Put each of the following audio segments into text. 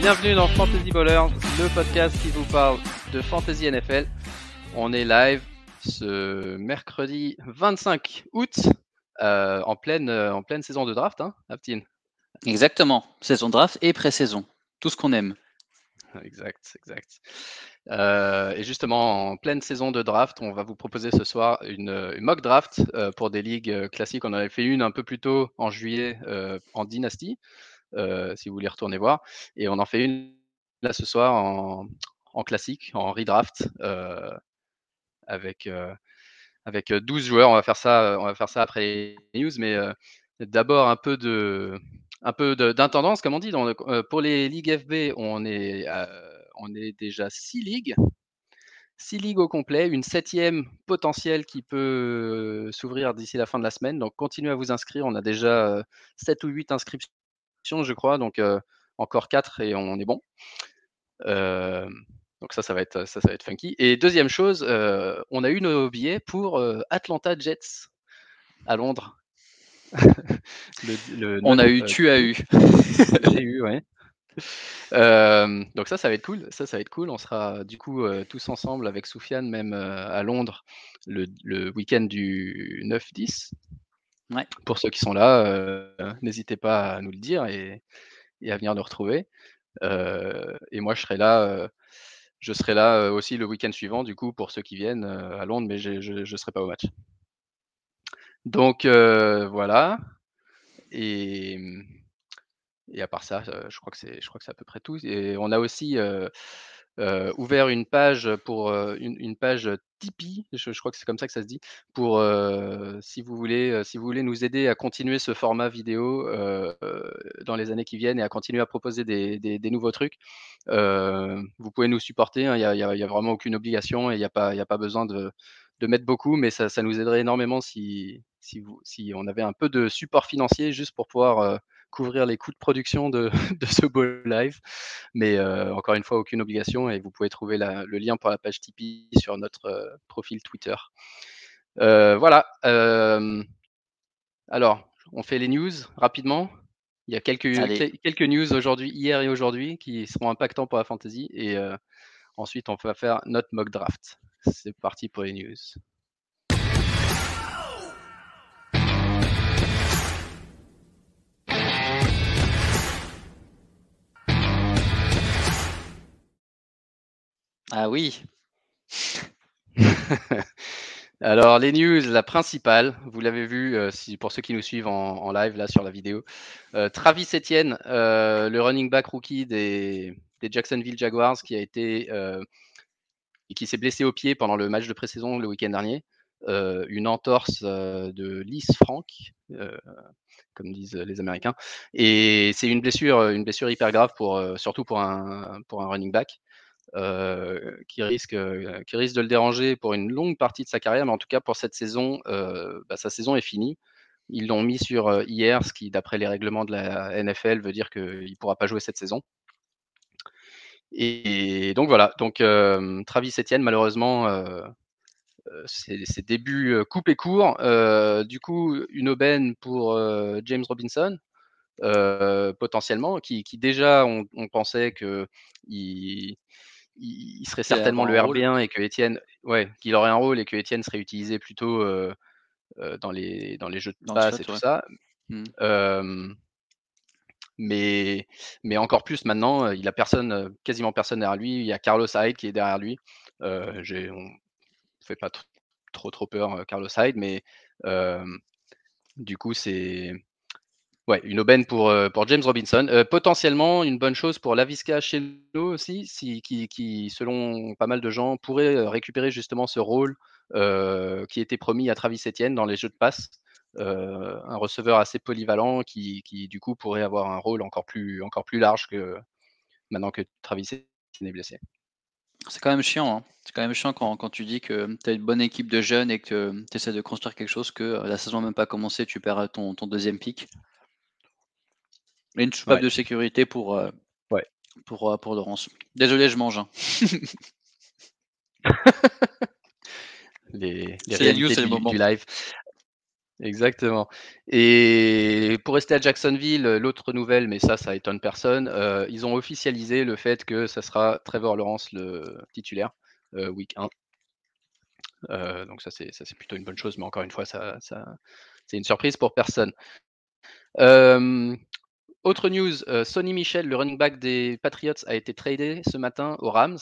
bienvenue dans Fantasy Ballers, le podcast qui vous parle de Fantasy NFL. On est live ce mercredi 25 août euh, en, pleine, euh, en pleine saison de draft, hein, Aptine Exactement, saison draft et pré-saison, tout ce qu'on aime. Exact, exact. Euh, et justement, en pleine saison de draft, on va vous proposer ce soir une, mock draft pour des ligues classiques. On en avait fait une un peu plus tôt en juillet en dynastie. Euh, si vous voulez retourner voir. Et on en fait une là ce soir en, classique, en redraft, euh, avec, euh, avec 12 joueurs. On va faire ça, on va faire ça après les news, mais d'abord un peu de un peu d'intendance, comme on dit. pour les ligues FB, on est, on est déjà 6 ligues. 6 ligues au complet, une septième potentielle qui peut s'ouvrir d'ici la fin de la semaine. Donc continuez à vous inscrire. On a déjà 7 ou 8 inscriptions je crois. Donc encore 4 et on est bon. donc ça, ça va être, ça, ça va être funky. Et deuxième chose, on a eu nos billets pour Atlanta Jets à Londres. on a eu, tu as eu. J'ai eu, ouais. donc ça, ça va être cool. Ça, ça va être cool. On sera du coup tous ensemble avec Soufiane, même à Londres, le, le week-end du 9-10. Pour ceux qui sont là, euh, n'hésitez pas à nous le dire et, à venir nous retrouver. Euh, et moi, je serai là, euh, je serai là aussi le week-end suivant, du coup, pour ceux qui viennent à Londres, mais je ne serai pas au match. Donc voilà. Et, et à part ça, je crois que c'est, je crois que c'est à peu près tout. Et on a aussi euh, ouvert une page pour une, page Tipeee, je, crois que c'est comme ça que ça se dit, pour si vous voulez si vous voulez nous aider à continuer ce format vidéo dans les années qui viennent et à continuer à proposer des, nouveaux trucs. vous pouvez nous supporter, hein, il n'y a, vraiment aucune obligation et il n'y a pas besoin de, mettre beaucoup, mais ça, nous aiderait énormément si on avait un peu de support financier juste pour pouvoir couvrir les coûts de production de, ce beau live. Mais euh, encore une fois, aucune obligation et vous pouvez trouver le lien pour la page Tipeee sur notre euh, profil Twitter. Euh, voilà. alors, on fait les news rapidement. Il y a quelques, quelques news aujourd'hui, hier et aujourd'hui, qui seront impactants pour la fantasy. Et ensuite, on va faire notre mock draft. C'est parti pour les news. Ah oui. Alors, les news, la principale, vous l'avez vu euh, pour ceux qui nous suivent en, live là sur la vidéo. Euh, Travis Etienne, euh, le running back rookie des, Jacksonville Jaguars, qui a été qui s'est blessé au pied pendant le match de pré-saison le week-end dernier. une entorse de Lys Frank, comme disent les Américains. Et c'est une blessure, une blessure hyper grave pour, surtout pour un running back. Euh, qui, risque, euh, qui risque de le déranger pour une longue partie de sa carrière, mais en tout cas pour cette saison, euh, bah, sa saison est finie. Ils l'ont mis sur hier, ce qui, d'après les règlements de la NFL, veut dire qu'il ne pourra pas jouer cette saison. Et donc voilà, donc Travis Etienne, malheureusement, ses, débuts et courts. du coup, une aubaine pour James Robinson, potentiellement, qui, déjà, on, on pensait qu'il il, serait certainement le RB1 et que Etienne, ouais, qu'il aurait un rôle et que Etienne serait utilisé plutôt euh, euh, dans, les, dans les jeux de passe et tout ça. Mmh. mais, mais encore plus maintenant, euh, il a personne, quasiment personne derrière lui. Il y a Carlos Hyde qui est derrière lui. Euh, on ne fait pas trop trop peur Carlos Hyde, mais du coup c'est Ouais, une aubaine pour, euh, pour James Robinson. Euh, potentiellement, une bonne chose pour Lavisca nous aussi, si, qui, qui, selon pas mal de gens, pourrait euh, récupérer justement ce rôle qui était promis à Travis Etienne dans les jeux de passe. un receveur assez polyvalent qui, qui, du coup, pourrait avoir un rôle encore plus, encore plus large que maintenant que Travis Etienne est blessé. C'est quand même chiant. Hein. C'est quand même chiant quand, quand, tu dis que tu as une bonne équipe de jeunes et que tu essaies de construire quelque chose, que la saison n'a même pas commencé, tu perds ton, ton deuxième pic. Une soupape de sécurité pour, euh, ouais. pour, euh, pour Laurence. Désolé, je mange. Hein. les les réalités du, du, live. Exactement. Et pour rester à Jacksonville, l'autre nouvelle, mais ça, ça étonne personne, euh, ils ont officialisé le fait que ça sera Trevor Lawrence le titulaire, euh, week 1. Euh, donc ça c'est, ça, c'est plutôt une bonne chose, mais encore une fois, ça, ça c'est une surprise pour personne. Autre news, Sonny Michel, le running back des Patriots, a été tradé ce matin aux Rams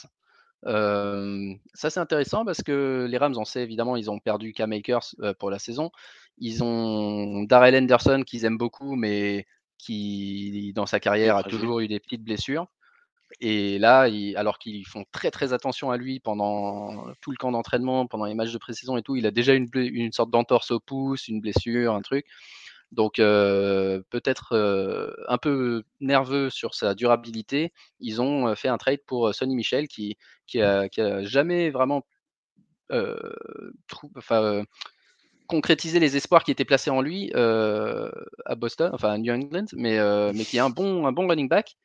ça, c'est intéressant parce que les Rams, on sait évidemment, ils ont perdu Cam Akers pour la saison. Ils ont Darrell Henderson qu'ils aiment beaucoup, mais qui, dans sa carrière, a toujours eu des petites blessures. Et là, alors qu'ils font très très attention à lui pendant tout le camp d'entraînement, pendant les matchs de pré-saison et tout, il a déjà une, une sorte d'entorse au pouce, une blessure, un truc. Donc peut-être un peu nerveux sur sa durabilité, ils ont fait un trade pour Sonny Michel qui, qui, a, jamais vraiment concrétisé les espoirs qui étaient placés en lui à Boston, enfin à New England, mais, mais qui est un bon, un bon running back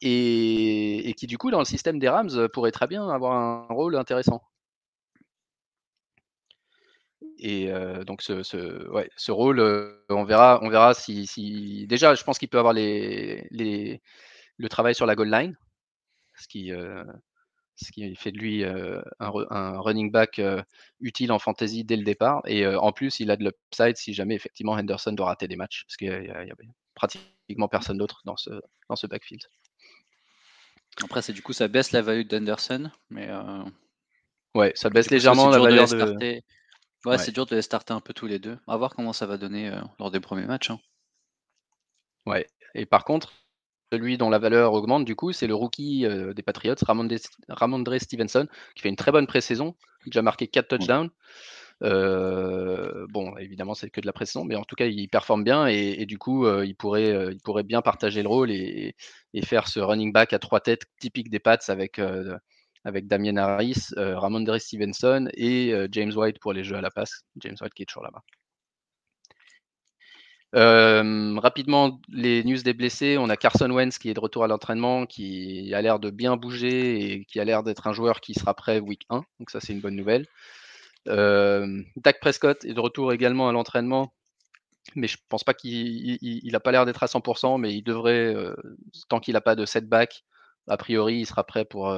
et, et, qui du coup dans le système des Rams pourrait très bien avoir un rôle intéressant. Et donc ce, ce, ouais, ce rôle, on verra, on verra si, si... déjà, je pense qu'il peut avoir les, les, le travail sur la goal line, ce qui, ce qui fait de lui un, un, running back utile en fantasy dès le départ. Et en plus, il a de l'upside si jamais effectivement Henderson doit rater des matchs, parce qu'il y, a pratiquement personne d'autre dans ce, dans ce backfield. Après, c'est du coup, ça baisse la valeur d'Henderson, mais. Ouais, ça baisse légèrement la valeur de. Ouais, c'est dur de les starter un peu tous les deux. On va voir comment ça va donner euh, lors des premiers matchs. Hein. Ouais. Et par contre, celui dont la valeur augmente, du coup, c'est le rookie euh, des Patriots, Ramondre, Stevenson, qui fait une très bonne pré-saison, déjà marqué 4 touchdowns. Euh, bon, évidemment, c'est que de la pré-saison, mais en tout cas, il performe bien et, du coup, il, pourrait, il pourrait bien partager le rôle et, et, faire ce running back à trois têtes typique des Pats avec avec Damien Harris, euh, Ramondre Stevenson et euh, James White pour les jeux à la passe. James White qui est toujours là-bas. Euh, rapidement, les news des blessés. On a Carson Wentz qui est de retour à l'entraînement, qui a l'air de bien bouger et qui a l'air d'être un joueur qui sera prêt week 1. Donc ça, c'est une bonne nouvelle. Dak Prescott est de retour également à l'entraînement, mais je pense pas qu'il n'a pas l'air d'être à 100%, mais il devrait, tant qu'il n'a pas de setback, a priori, il sera prêt pour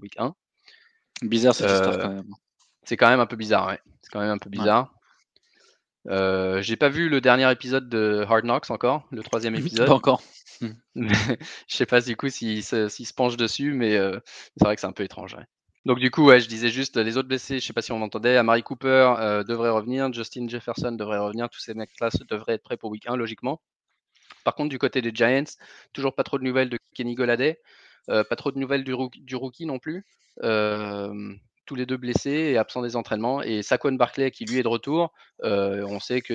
week 1. Bizarre cette histoire quand même. C'est quand même un peu bizarre, ouais. C'est quand même un peu bizarre. j'ai pas vu le dernier épisode de Hard Knocks encore, le troisième épisode. pas encore. je sais pas du coup s'il se, se, penche dessus, mais c'est vrai que c'est un peu étrange. Donc du coup, ouais, je disais juste les autres blessés, je sais pas si on m'entendait, Amari Cooper devrait revenir, Justin Jefferson devrait revenir, tous ces mecs-là devraient être prêts pour week 1 logiquement. Par contre, du côté des Giants, toujours pas trop de nouvelles de Kenny Goladay. Euh, pas trop de nouvelles du, rookie, non plus. tous les deux blessés et absents des entraînements. Et Saquon Barclay, qui lui est de retour, on sait que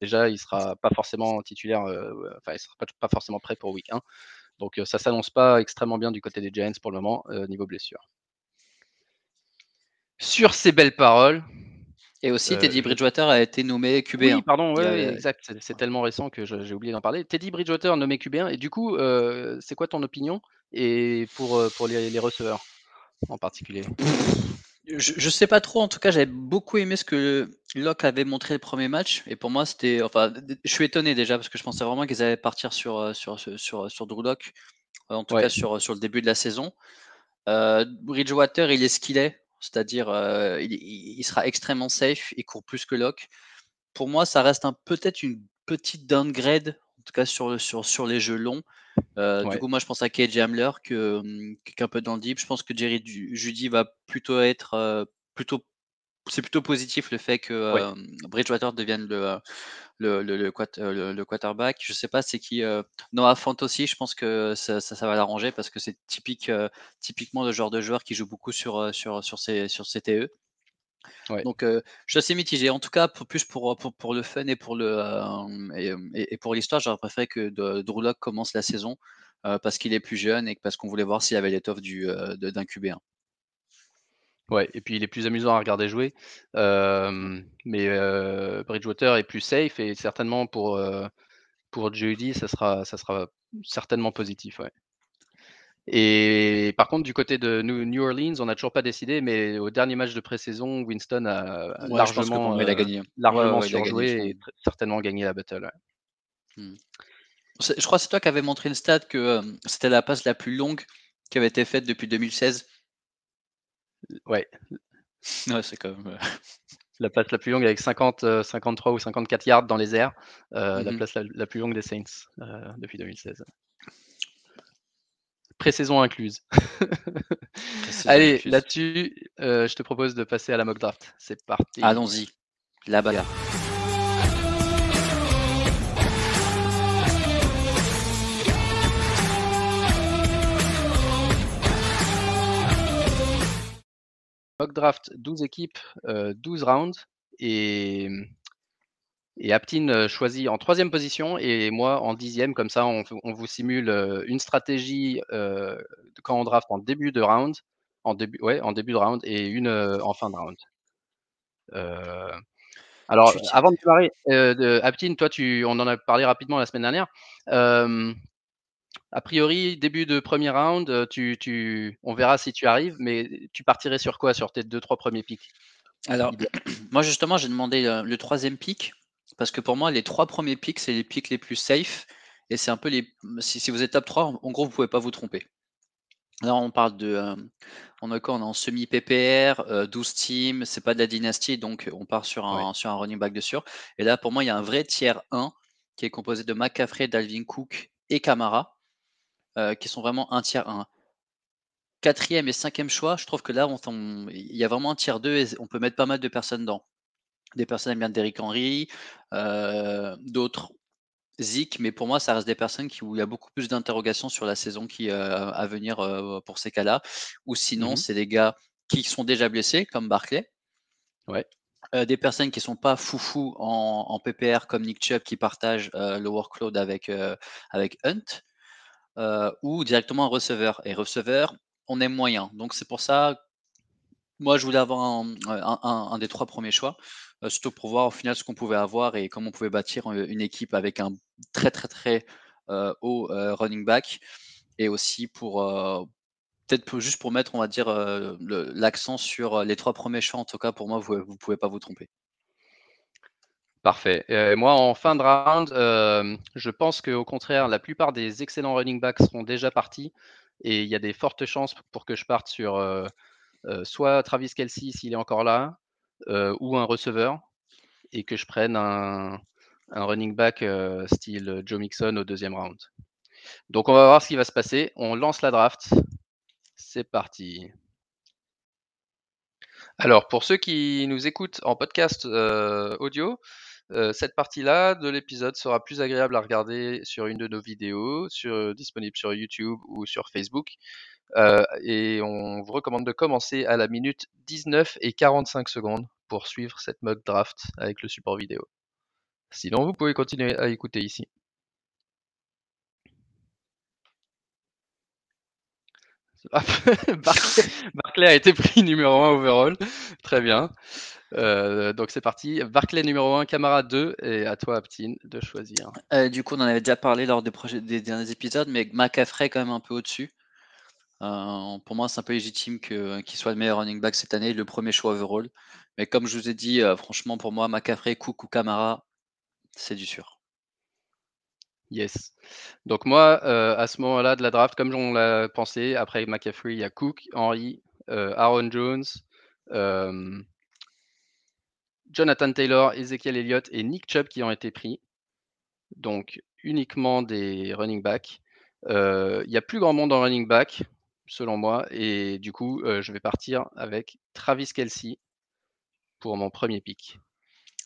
déjà, il sera pas forcément titulaire, enfin, il sera pas, forcément prêt pour week 1. Donc ça s'annonce pas extrêmement bien du côté des Giants pour le moment, niveau blessure. Sur ces belles paroles, et aussi, Teddy Bridgewater a été nommé QB1. Oui, pardon, exact. C'est tellement récent que j'ai oublié d'en parler. Teddy Bridgewater nommé QB1. Et du coup, c'est quoi ton opinion et pour, pour les, receveurs en particulier? Je, ne sais pas trop, en tout cas, j'avais beaucoup aimé ce que Locke avait montré le premier match. Et pour moi, c'était. Enfin, je suis étonné déjà parce que je pensais vraiment qu'ils allaient partir sur, sur, sur, sur Drew Locke, en tout cas sur, sur le début de la saison. Bridgewater, il est ce qu'il est, c'est-à-dire il, il, sera extrêmement safe, il court plus que Locke. Pour moi, ça reste peut-être une petite downgrade, en tout cas sur, sur, sur les jeux longs. Euh, du coup, moi, je pense à KJ Hamler, que, hum, qui est un peu dans le deep. Je pense que Jerry Judy va plutôt être euh, plutôt. C'est plutôt positif le fait que euh, Bridgewater devienne le, le, le, le, quarterback. Je sais pas c'est qui. Noah Font aussi, je pense que ça, ça, va l'arranger parce que c'est typique, typiquement le genre de joueur qui joue beaucoup sur, sur, sur, ses, sur ses TE. Donc, je suis assez mitigé. En tout cas, pour, plus pour, pour, pour le fun et pour le et, pour l'histoire, j'aurais préféré que Drew Locke commence la saison parce qu'il est plus jeune et parce qu'on voulait voir s'il avait l'étoffe du d'un QB1. Ouais, et puis il est plus amusant à regarder jouer. mais Bridgewater est plus safe et certainement pour pour Judy, ça sera ça sera certainement positif. Ouais. Et par contre, du côté de New Orleans, on n'a toujours pas décidé, mais au dernier match de pré-saison, Winston a largement, gagné. largement surjoué et certainement gagné la battle. Mmh. Je crois que c'est toi qui avais montré une stat que c'était la passe la plus longue qui avait été faite depuis 2016. Ouais. Ouais, c'est quand même. La passe la plus longue avec 50, 53 ou 54 yards dans les airs. La Mmh place la, plus longue des Saints depuis 2016. Pré-saison incluse. Allez, là-dessus, je te propose de passer à la mock draft. C'est parti. Allons-y. La draft 12 équipes, 12 rounds et, et Aptin choisit en troisième position et moi en dixième. Comme ça, on, vous simule une stratégie quand on draft en début de round, en début, ouais, en début de round et une en fin de round. alors, avant de démarrer, Aptin, toi, tu, on en a parlé rapidement la semaine dernière a priori, début de premier round, euh, tu, tu, on verra si tu arrives, mais tu partirais sur quoi sur tes deux, trois premiers pics? Alors, moi justement, j'ai demandé le, troisième pic, parce que pour moi, les trois premiers pics, c'est les pics les plus safe, et c'est un peu les. Si, vous êtes top 3, en gros, vous ne pouvez pas vous tromper. Là, on parle de. Euh, on est quoi On est en semi-PPR, 12 euh, teams, c'est pas de la dynastie, donc on part sur un, sur un running back de sûr. Et là, pour moi, il y a un vrai tiers 1 qui est composé de McCaffrey, Dalvin Cook et Camara. Euh, qui sont vraiment un tiers 1. Quatrième et cinquième choix, je trouve que là, il y a vraiment un tiers 2 et on peut mettre pas mal de personnes dans. Des personnes aiment bien Derrick Henry, euh, d'autres Zik, mais pour moi, ça reste des personnes qui, où il y a beaucoup plus d'interrogations sur la saison qui euh, à venir pour ces cas-là. Ou sinon, mmh c'est des gars qui sont déjà blessés, comme Barclay. Ouais. des personnes qui sont pas foufou en, en, PPR comme Nick Chubb qui partage le workload avec, avec Hunt. Euh, ou directement un receveur. Et receveur, on est moyen. Donc c'est pour ça, moi je voulais avoir un, des trois premiers choix, euh, surtout pour voir au final ce qu'on pouvait avoir et comment on pouvait bâtir une équipe avec un très très très euh, haut running back. Et aussi pour peut-être juste pour mettre, on va dire, l'accent sur les trois premiers choix. En tout cas, pour moi, vous ne pouvez pas vous tromper. Parfait. moi, en fin de round, euh, je pense qu'au contraire, la plupart des excellents running backs seront déjà partis et il y a des fortes chances pour que je parte sur euh, euh, soit Travis Kelsey s'il est encore là, ou un receveur et que je prenne un, running back style Joe Mixon au deuxième round. Donc, on va voir ce qui va se passer. On lance la draft. C'est parti. Alors, pour ceux qui nous écoutent en podcast audio, euh, cette partie-là de l'épisode sera plus agréable à regarder sur une de nos vidéos, sur, disponible sur YouTube ou sur Facebook. Euh, et on vous recommande de commencer à la minute 19 et 45 secondes pour suivre cette mock draft avec le support vidéo. Sinon, vous pouvez continuer à écouter ici. Barclay, a été pris numéro 1 overall. Très bien. Euh, donc c'est parti. Barclay numéro 1, Camara 2, et à toi, Aptine, de choisir. Euh, du coup, on en avait déjà parlé lors des, projets, des derniers épisodes, mais McAffrey est quand même un peu au-dessus. Euh, pour moi, c'est un peu légitime qu'il soit le meilleur running back cette année, le premier choix overall. Mais comme je vous ai dit, franchement, pour moi, McAffrey, Cook ou Camara, c'est du sûr. Yes. Donc moi, à ce moment-là de la draft, comme on l'a pensé, après McAffrey, il y a Cook, Henry, Aaron Jones, Jonathan Taylor, Ezekiel Elliott et Nick Chubb qui ont été pris. Donc uniquement des running backs. Il n'y a plus grand monde en running back, selon moi. Et du coup, je vais partir avec Travis Kelsey pour mon premier pick.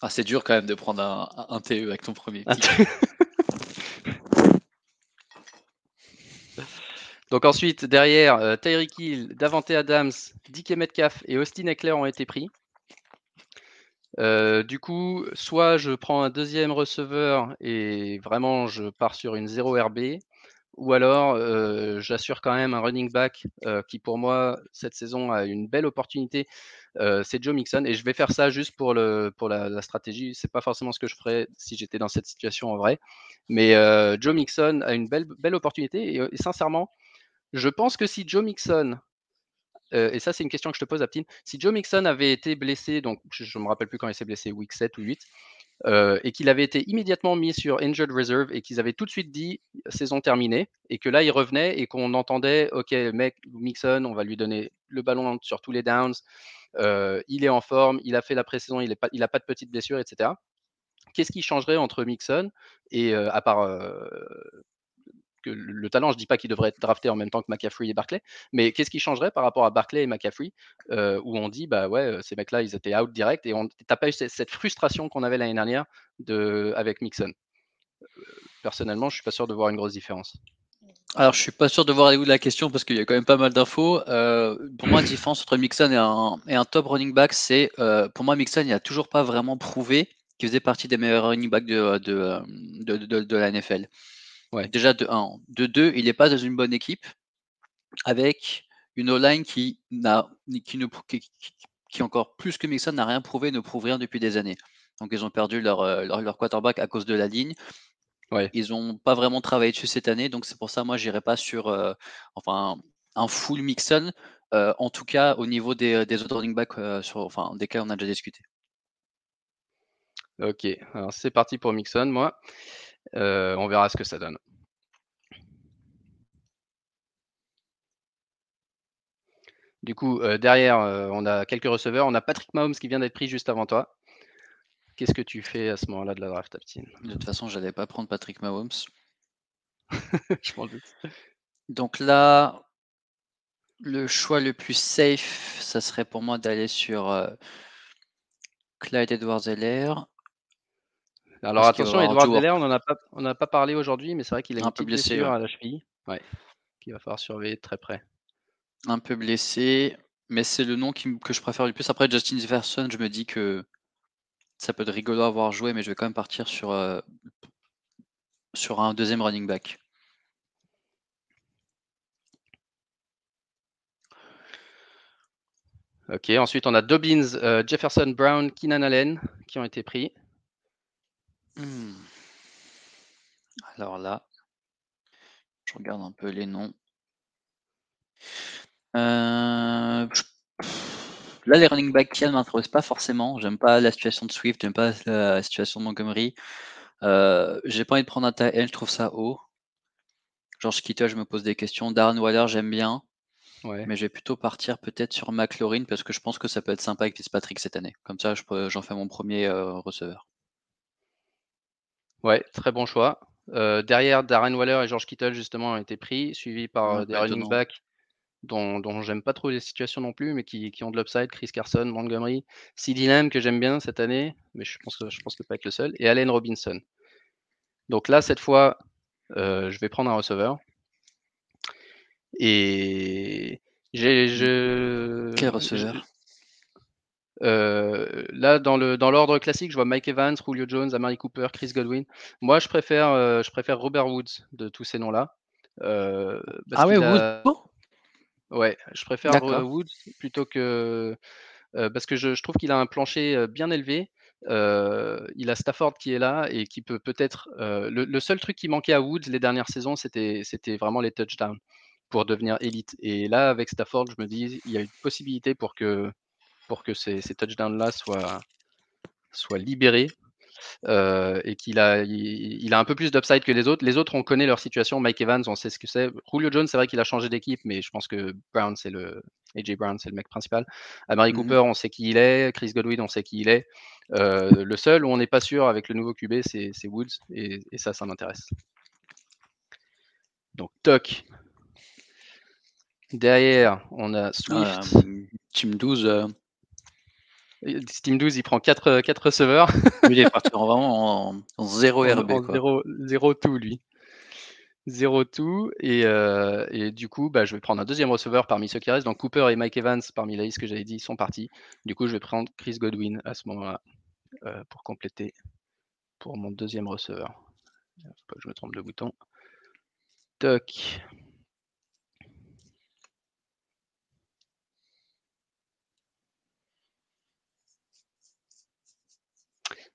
Ah, c'est dur quand même de prendre un, TE avec ton premier pick. Donc ensuite, derrière, Tyreek Hill, Davante Adams, DK Metcalf et Austin Eckler ont été pris. Euh, du coup, soit je prends un deuxième receveur et vraiment je pars sur une 0 RB, ou alors euh, j'assure quand même un running back euh, qui pour moi cette saison a une belle opportunité. c'est Joe Mixon et je vais faire ça juste pour, le, pour la, la stratégie. C'est pas forcément ce que je ferais si j'étais dans cette situation en vrai, mais Joe Mixon a une belle, belle opportunité et, et sincèrement, Je pense que si Joe Mixon, et ça c'est une question que je te pose, Aptine, si Joe Mixon avait été blessé, donc je ne me rappelle plus quand il s'est blessé, week 7 ou 8, euh, et qu'il avait été immédiatement mis sur injured reserve et qu'ils avaient tout de suite dit saison terminée et que là il revenait et qu'on entendait ok mec Mixon on va lui donner le ballon sur tous les downs il est en forme il a fait la pré-saison il n'a pas, de petites blessures etc qu'est-ce qui changerait entre Mixon et à part le talent, je dis pas qu'il devrait être drafté en même temps que McCaffrey et Barclay, mais qu'est-ce qui changerait par rapport à Barclay et McCaffrey, euh, où on dit, bah ouais, euh, ces mecs-là, ils étaient out direct, et on t'as pas eu cette, frustration qu'on avait l'année dernière de, avec Mixon? Euh, personnellement, je suis pas sûr de voir une grosse différence. Alors, je suis pas sûr de voir la question parce qu'il y a quand même pas mal d'infos. pour moi, la différence entre Mixon et un, top running back, c'est pour moi, Mixon, il a toujours pas vraiment prouvé qu'il faisait partie des meilleurs running backs de, de, de la NFL. Ouais. Déjà, de 1. De 2, il n'est pas dans une bonne équipe avec une O-line qui, n'a, qui, ne, qui, encore plus que Mixon n'a rien prouvé, ne prouve rien depuis des années. Donc, ils ont perdu leur, euh, leur, quarterback à cause de la ligne. Ouais. Ils n'ont pas vraiment travaillé dessus cette année. Donc, c'est pour ça, moi, je n'irai pas sur euh, enfin, un full Mixon. Euh, en tout cas, au niveau des, des autres running backs, sur, enfin, desquels on a déjà discuté. Ok, alors c'est parti pour Mixon, moi. Euh, on verra ce que ça donne. Du coup, euh, derrière, euh, on a quelques receveurs. On a Patrick Mahomes qui vient d'être pris juste avant toi. Qu'est-ce que tu fais à ce moment-là de la draft, Aptine De toute façon, je n'allais pas prendre Patrick Mahomes. je m'en doute. Donc là, le choix le plus safe, ça serait pour moi d'aller sur Clyde Edwards-Heller. Alors attention, Edouard Deller, on n'en a pas, parlé aujourd'hui, mais c'est vrai qu'il a un une peu blessé à la cheville, ouais, qu'il va falloir surveiller de très près. Un peu blessé, mais c'est le nom que je préfère le plus. Après Justin Jefferson, je me dis que ça peut être rigolo à voir jouer, mais je vais quand même partir sur, euh, sur un deuxième running back. Ok, ensuite on a Dobbins, euh, Jefferson, Brown, Keenan Allen qui ont été pris. Hmm. Alors là, je regarde un peu les noms. Euh, là, les running backs qui ne m'intéressent pas forcément. J'aime pas la situation de Swift, j'aime pas la situation de Montgomery. Euh, j'ai pas envie de prendre un tackle, je trouve ça haut. George Kittle, je me pose des questions. Darren Waller, j'aime bien. Mais je vais plutôt partir peut-être sur McLaurin parce que je pense que ça peut être sympa avec Fitzpatrick cette année. Comme ça, j'en fais mon premier euh, receveur. Ouais, très bon choix. Euh, derrière, Darren Waller et George Kittle, justement, ont été pris, suivis par euh, des running backs dont, dont j'aime pas trop les situations non plus, mais qui, qui ont de l'upside. Chris Carson, Montgomery, CD Lamb, que j'aime bien cette année, mais je pense que je pense que pas être le seul, et Allen Robinson. Donc là, cette fois, euh, je vais prendre un receveur. Et j'ai. Je, Quel receveur? Euh, là, dans le dans l'ordre classique, je vois Mike Evans, Julio Jones, Amari Cooper, Chris Godwin. Moi, je préfère euh, je préfère Robert Woods de tous ces noms-là. Euh, ah ouais, Woods. Ouais, je préfère Woods plutôt que parce que je, je trouve qu'il a un plancher bien élevé. il a Stafford qui est là et qui peut peut-être. Le, le, seul truc qui manquait à Woods les dernières saisons, c'était vraiment les touchdowns pour devenir élite. Et là, avec Stafford, je me dis, il y a une possibilité pour que pour que ces, touchdowns-là soient, soient libérés. Euh, et qu'il a, il, a un peu plus d'upside que les autres. Les autres, on connaît leur situation. Mike Evans, on sait ce que c'est. Julio Jones, c'est vrai qu'il a changé d'équipe, mais je pense que Brown, c'est le AJ Brown, c'est le mec principal. Amari mmh Cooper, on sait qui il est. Chris Godwin, on sait qui il est. Euh, le seul où on n'est pas sûr avec le nouveau QB, c'est Woods, et, ça, ça m'intéresse. Donc, toc. Derrière, on a Swift. team 12. Steam 12, il prend 4, 4 receveurs. lui, il est parti vraiment en, 0 RB. En 0, tout, lui. 0 tout. Et, euh, et du coup, bah, je vais prendre un deuxième receveur parmi ceux qui restent. Donc Cooper et Mike Evans, parmi la liste que j'avais dit, sont partis. Du coup, je vais prendre Chris Godwin à ce moment-là euh, pour compléter pour mon deuxième receveur. Faut pas que je me trompe de bouton. Toc.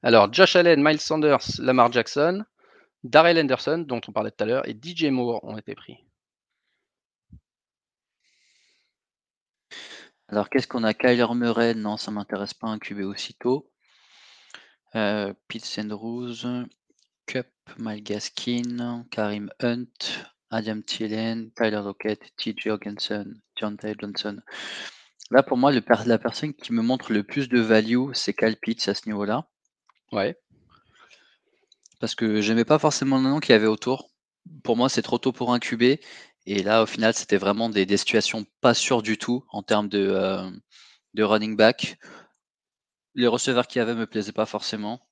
Alors, Josh Allen, Miles Sanders, Lamar Jackson, Darrell Henderson, dont on parlait tout à l'heure, et DJ Moore ont été pris. Alors, qu'est-ce qu'on a? Kyler Murray, non, ça m'intéresse pas un QB aussitôt. Euh, Pete Sandrews, Cup, Malgaskin, Karim Hunt, Adam Thielen, Tyler Lockett, TJ Hawkinson, John Tay Johnson. Là, pour moi, la personne qui me montre le plus de value, c'est Kyle Pitts à ce niveau-là. Ouais. Parce que j'aimais pas forcément le nom qu'il y avait autour. Pour moi, c'est trop tôt pour un QB. Et là, au final, c'était vraiment des, situations pas sûres du tout en termes de, euh, de running back. Les receveurs qu'il y avait me plaisaient pas forcément.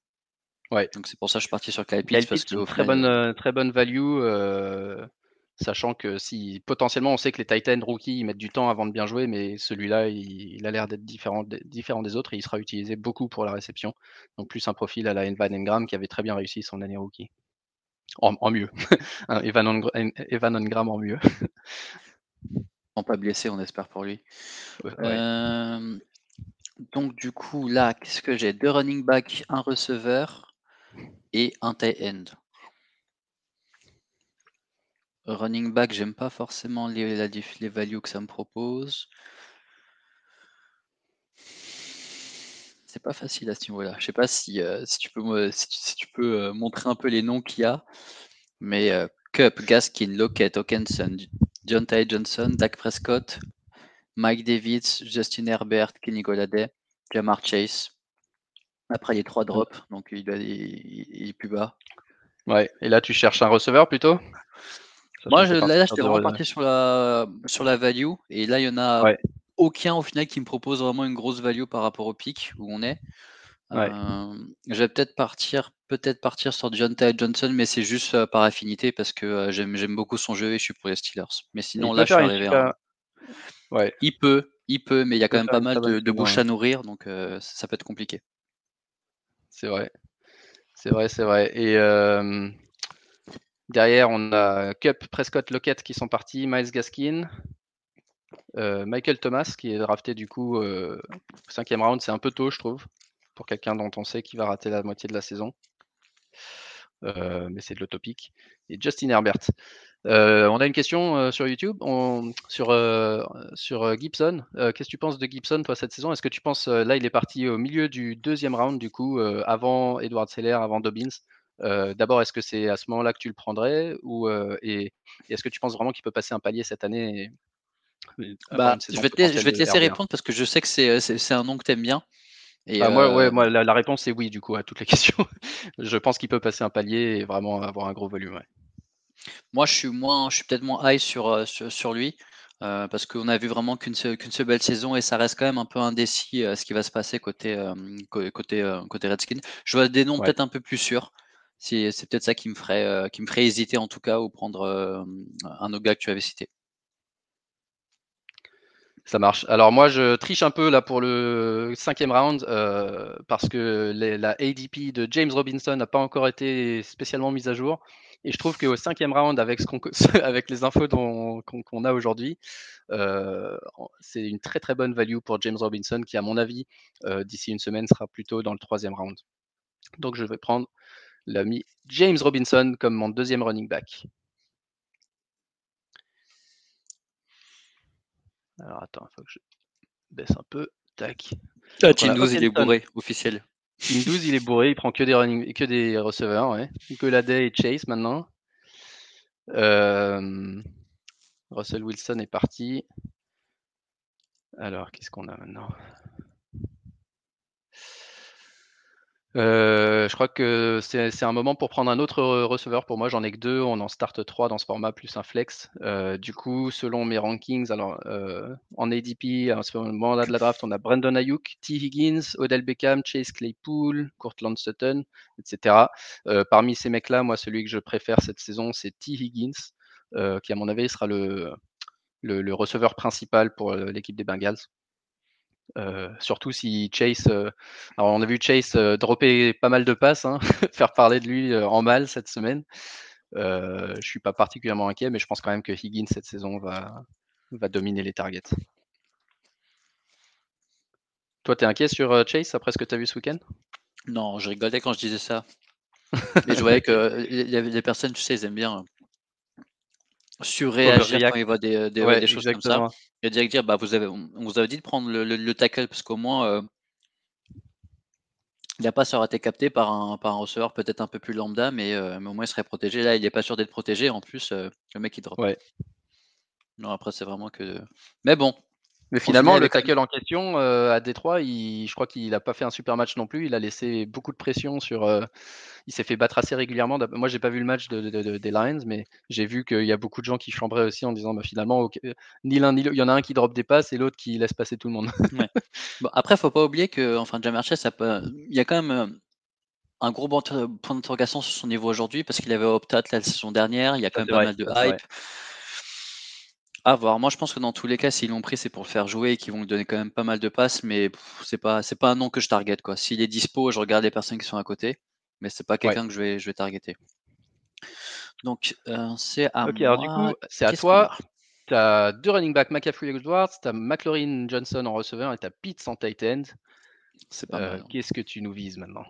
Ouais. Donc c'est pour ça que je suis parti sur Kyle Pitts. Parce que très, bonne, euh, très bonne value. Euh, sachant que si potentiellement on sait que les Titans rookies ils mettent du temps avant de bien jouer, mais celui-là il, a l'air d'être différent, différent, des autres et il sera utilisé beaucoup pour la réception. Donc plus un profil à la Evan Engram qui avait très bien réussi son année rookie. En, mieux. Evan, Engram en mieux. Pas blessé, on espère pour lui. Euh, donc du coup là, qu'est-ce que j'ai? Deux running back, un receveur et un tight end. Running back, j'aime pas forcément les, les values que ça me propose. C'est pas facile à ce niveau-là. Je sais pas si, euh, si tu peux, si tu, peux euh, montrer un peu les noms qu'il y a. Mais euh, Cup, Gaskin, Lockett, Hawkinson, John Ty Johnson, Dak Prescott, Mike Davis, Justin Herbert, Kenny Goladay, Jamar Chase. Après les trois drops, donc il, il est plus bas. Ouais, et là tu cherches un receveur plutôt? Moi, je, là, j'étais vraiment parti sur la, sur la value. Et là, il y en a aucun au final qui me propose vraiment une grosse value par rapport au pic où on est. Euh, je vais peut-être partir, peut-être partir sur John Ty Johnson, mais c'est juste euh, par affinité parce que euh, j'aime, j'aime beaucoup son jeu et je suis pour les Steelers. Mais sinon, là, je suis arrivé. Ouais. Il peut, il peut, mais il y a quand même pas mal de, de bouches à nourrir, donc ça peut être compliqué. C'est vrai. C'est vrai, c'est vrai. Et Derrière, on a Cup, Prescott, Lockett qui sont partis, Miles Gaskin, euh, Michael Thomas qui est drafté du coup euh, cinquième round, c'est un peu tôt je trouve pour quelqu'un dont on sait qu'il va rater la moitié de la saison. Euh, mais c'est de l'utopique. Et Justin Herbert. on a une question sur YouTube, sur, sur Gibson. Qu'est-ce que tu penses de Gibson toi cette saison? Est-ce que tu penses là il est parti au milieu du deuxième round du coup avant Edward Seller, avant Dobbins? D'abord, est-ce que c'est à ce moment-là que tu le prendrais ou, et, est-ce que tu penses vraiment qu'il peut passer un palier cette année bah, je, vais te, laisser répondre parce que je sais que c'est un nom que tu aimes bien. Et bah, moi, ouais, moi la, réponse est oui, du coup, à toutes les questions. je pense qu'il peut passer un palier et vraiment avoir un gros volume. Moi, je suis, moins, je suis peut-être moins high sur, sur, lui. parce qu'on a vu vraiment qu'une seule, seule, belle saison et ça reste quand même un peu indécis ce qui va se passer côté, côté, côté Redskins. Je vois des noms peut-être un peu plus sûrs. C'est peut-être ça qui me ferait euh, qui me ferait hésiter en tout cas ou prendre euh, un autre gars que tu avais cité. Ça marche. Alors moi, je triche un peu là pour le cinquième round euh, parce que la ADP de James Robinson n'a pas encore été spécialement mise à jour. Et je trouve qu'au cinquième round, avec, les infos qu'on a aujourd'hui, c'est une très très bonne value pour James Robinson qui, à mon avis, d'ici une semaine, sera plutôt dans le troisième round. Donc je vais prendre l'ami James Robinson comme mon deuxième running back. Alors attends, il faut que je baisse un peu. Tac. Ah, il est bourré, officiel. Team 12, il est bourré, il prend que des running, que des receveurs, ouais. Nicolas et Chase maintenant. Euh, Russell Wilson est parti. Alors, qu'est-ce qu'on a maintenant? Euh, je crois que c'est un moment pour prendre un autre receveur. Pour moi, j'en ai que deux. On en start trois dans ce format, plus un flex. Euh, du coup, selon mes rankings, alors euh, en ADP, à ce moment-là de la draft, on a Brandon Ayuk, T. Higgins, Odell Beckham, Chase Claypool, Courtland Sutton, etc. parmi ces mecs-là, moi, celui que je préfère cette saison, c'est T. Higgins, qui, à mon avis, sera le, le receveur principal pour l'équipe des Bengals. Euh, surtout si Chase, euh, alors on a vu Chase euh, dropper pas mal de passes, hein, faire parler de lui en mal cette semaine. je suis pas particulièrement inquiet, mais je pense quand même que Higgins cette saison va, va dominer les targets. Toi, tu es inquiet sur Chase après ce que tu as vu ce week-end? Non, je rigolais quand je disais ça. mais je voyais que des personnes, tu sais, ils aiment bien surréagir quand il voit des, des, choses comme ça. Et direct dire, bah, vous avez, on vous avait dit de prendre le, le, tackle parce qu'au moins, euh, il n'a pas sera été capté par un, par un receveur peut-être un peu plus lambda, mais, euh, mais, au moins il serait protégé. Là, il n'est pas sûr d'être protégé. En plus, euh, le mec il drop. Ouais. Non, après, c'est vraiment que. Mais bon, mais finalement, le tackle en question euh, à Détroit, il, je crois qu'il n'a pas fait un super match non plus. Il a laissé beaucoup de pression sur. Euh, il s'est fait battre assez régulièrement. Moi, j'ai pas vu le match de, des Lions, mais j'ai vu qu'il y a beaucoup de gens qui chambraient aussi en disant bah, finalement, ni l'un ni l'autre. Il y en a un qui drop des passes et l'autre qui laisse passer tout le monde. ouais. bon, après, faut pas oublier que, enfin, peut... il y a quand même euh, un gros point d'interrogation sur son niveau aujourd'hui parce qu'il avait optat la saison dernière. Il y a quand même pas mal de hype. À voir. Moi, je pense que dans tous les cas, s'ils l'ont pris, c'est pour le faire jouer et qu'ils vont lui donner quand même pas mal de passes, mais c'est pas, c'est pas un nom que je target, quoi. S'il est dispo, je regarde les personnes qui sont à côté, mais c'est pas quelqu'un que je vais, je vais targeter. Donc, euh, c'est à Ok, alors du coup, c'est à toi. Tu as deux running backs, McCaffrey et Edwards, tu as McLaurin Johnson en receveur et tu as Pete en tight end. C'est pas euh, mal. Hein. Qu'est-ce que tu nous vises maintenant?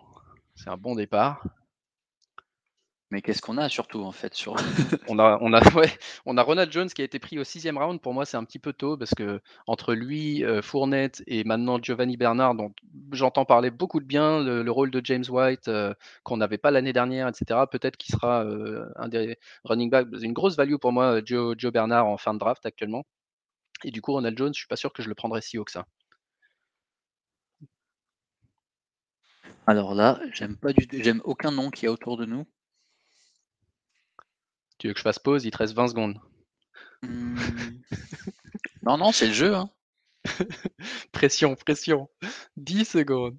C'est un bon départ. Mais qu'est-ce qu'on a surtout en fait sur... on, a, on, a, ouais, on a Ronald Jones qui a été pris au sixième round. Pour moi, c'est un petit peu tôt parce que entre lui, euh, Fournette et maintenant Giovanni Bernard, dont j'entends parler beaucoup de bien, le, rôle de James White euh, qu'on n'avait pas l'année dernière, etc. Peut-être qu'il sera euh, un des running backs. Une grosse value pour moi, Joe, Joe Bernard en fin de draft actuellement. Et du coup, Ronald Jones, je suis pas sûr que je le prendrais si haut que ça. Alors là, j'aime pas du j'aime aucun nom qui est autour de nous. Tu veux que je fasse pause? Il te reste 20 secondes. Hmm. non, non, c'est le jeu. Hein. pression, pression. 10 secondes.